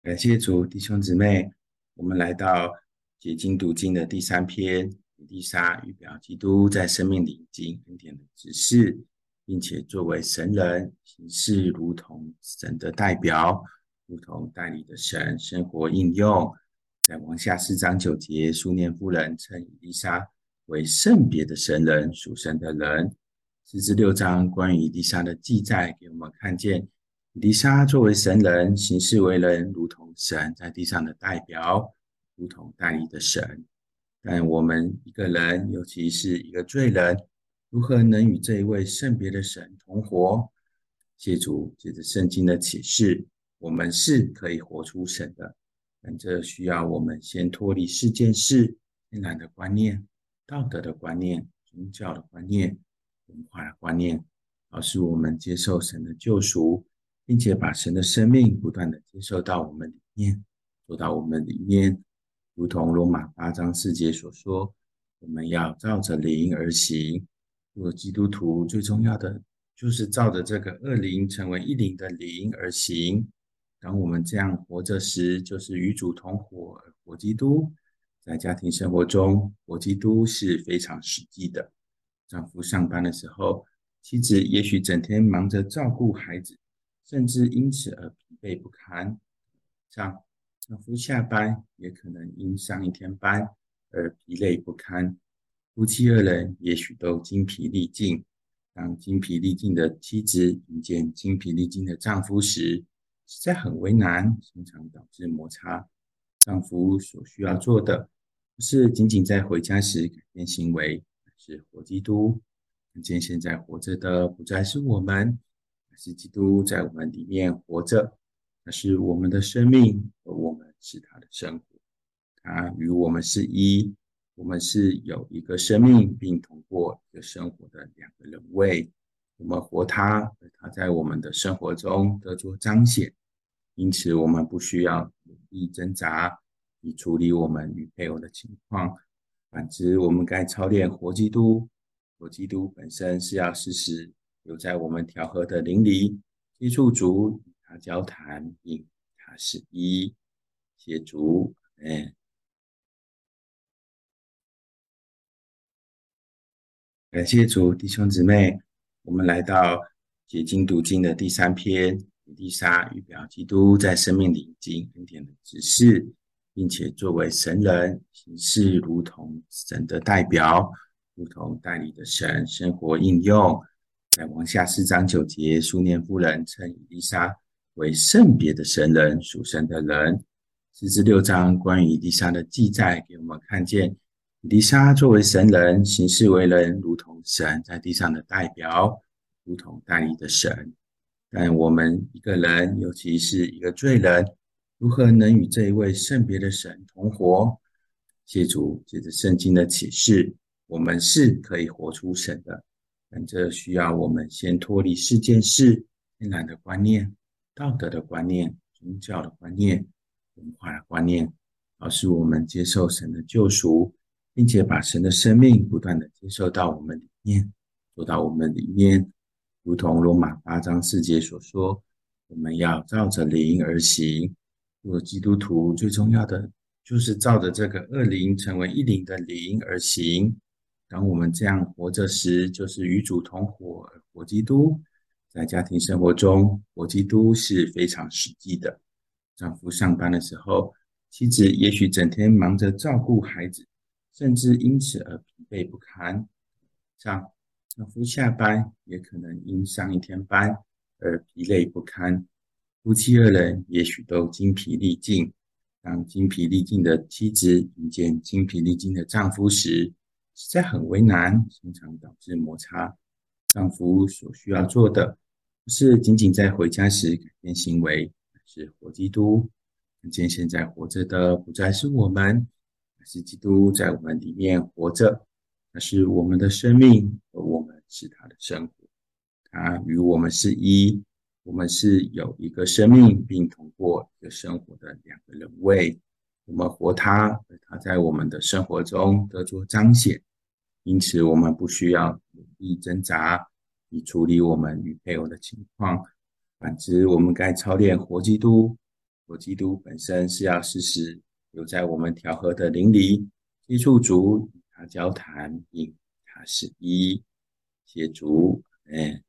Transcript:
感谢主，弟兄姊妹，我们来到解经读经的第三篇，以利沙预表基督在生命里经恩典的指示，并且作为神人行事，如同神的代表，如同代理的神生活应用。在王下四章九节，苏念夫人称以利沙为圣别的神人，属神的人。四至六章关于以利沙的记载，给我们看见。以利沙作为神人，行事为人如同神在地上的代表，如同代理的神。但我们一个人，尤其是一个罪人，如何能与这一位圣别的神同活？借主借着圣经的启示，我们是可以活出神的。但这需要我们先脱离世件事、天然的观念、道德的观念、宗教的观念、文化的观念，而是我们接受神的救赎。并且把神的生命不断的接受到我们里面，做到我们里面，如同罗马八章四节所说，我们要照着灵而行。做基督徒最重要的就是照着这个恶灵成为一灵的灵而行。当我们这样活着时，就是与主同活而活基督。在家庭生活中，活基督是非常实际的。丈夫上班的时候，妻子也许整天忙着照顾孩子。甚至因此而疲惫不堪。像丈夫下班也可能因上一天班而疲累不堪。夫妻二人也许都精疲力尽。当精疲力尽的妻子迎接精疲力尽的丈夫时，实在很为难，经常导致摩擦。丈夫所需要做的，不是仅仅在回家时改变行为，而是活基督。看见现在活着的不再是我们。是基督在我们里面活着，那是我们的生命，而我们是他的生活。他与我们是一，我们是有一个生命，并通过一个生活的两个人位。我们活他，而他在我们的生活中得做彰显。因此，我们不需要努力挣扎以处理我们与配偶的情况。反之，我们该操练活基督。活基督本身是要事实。有在我们调和的邻里接触主，与他交谈，并他是一谢主。嗯，感谢主，弟兄姊妹，我们来到解经读经的第三篇，以利沙预表基督在生命里经恩典的指示，并且作为神人行事，如同神的代表，如同代理的神生活应用。在王下四章九节，苏念夫人称以丽莎为圣别的神人，属神的人。四至六章关于伊丽莎的记载，给我们看见伊丽莎作为神人，行事为人如同神在地上的代表，如同代理的神。但我们一个人，尤其是一个罪人，如何能与这一位圣别的神同活？借主借着圣经的启示，我们是可以活出神的。但这需要我们先脱离世间事、天然的观念、道德的观念、宗教的观念、文化的观念，而是我们接受神的救赎，并且把神的生命不断的接受到我们里面，做到我们里面，如同罗马八章四节所说，我们要照着灵而行。做基督徒最重要的就是照着这个恶灵成为一灵的灵而行。当我们这样活着时，就是与主同活而活基督。在家庭生活中，活基督是非常实际的。丈夫上班的时候，妻子也许整天忙着照顾孩子，甚至因此而疲惫不堪。像丈夫下班也可能因上一天班而疲累不堪。夫妻二人也许都精疲力尽。当精疲力尽的妻子遇见精疲力尽的丈夫时，实在很为难，经常导致摩擦。丈夫所需要做的，不是仅仅在回家时改变行为，而是活基督。看见现在活着的不再是我们，而是基督在我们里面活着。那是我们的生命，而我们是他的生活。他与我们是一，我们是有一个生命，并通过一个生活的两个人位。我们活他，而他在我们的生活中得着彰显。因此，我们不需要努力挣扎以处理我们与配偶的情况。反之，我们该操练活基督。活基督本身是要时时留在我们调和的邻里，接触主，与他交谈，因他是一，谢主，哎。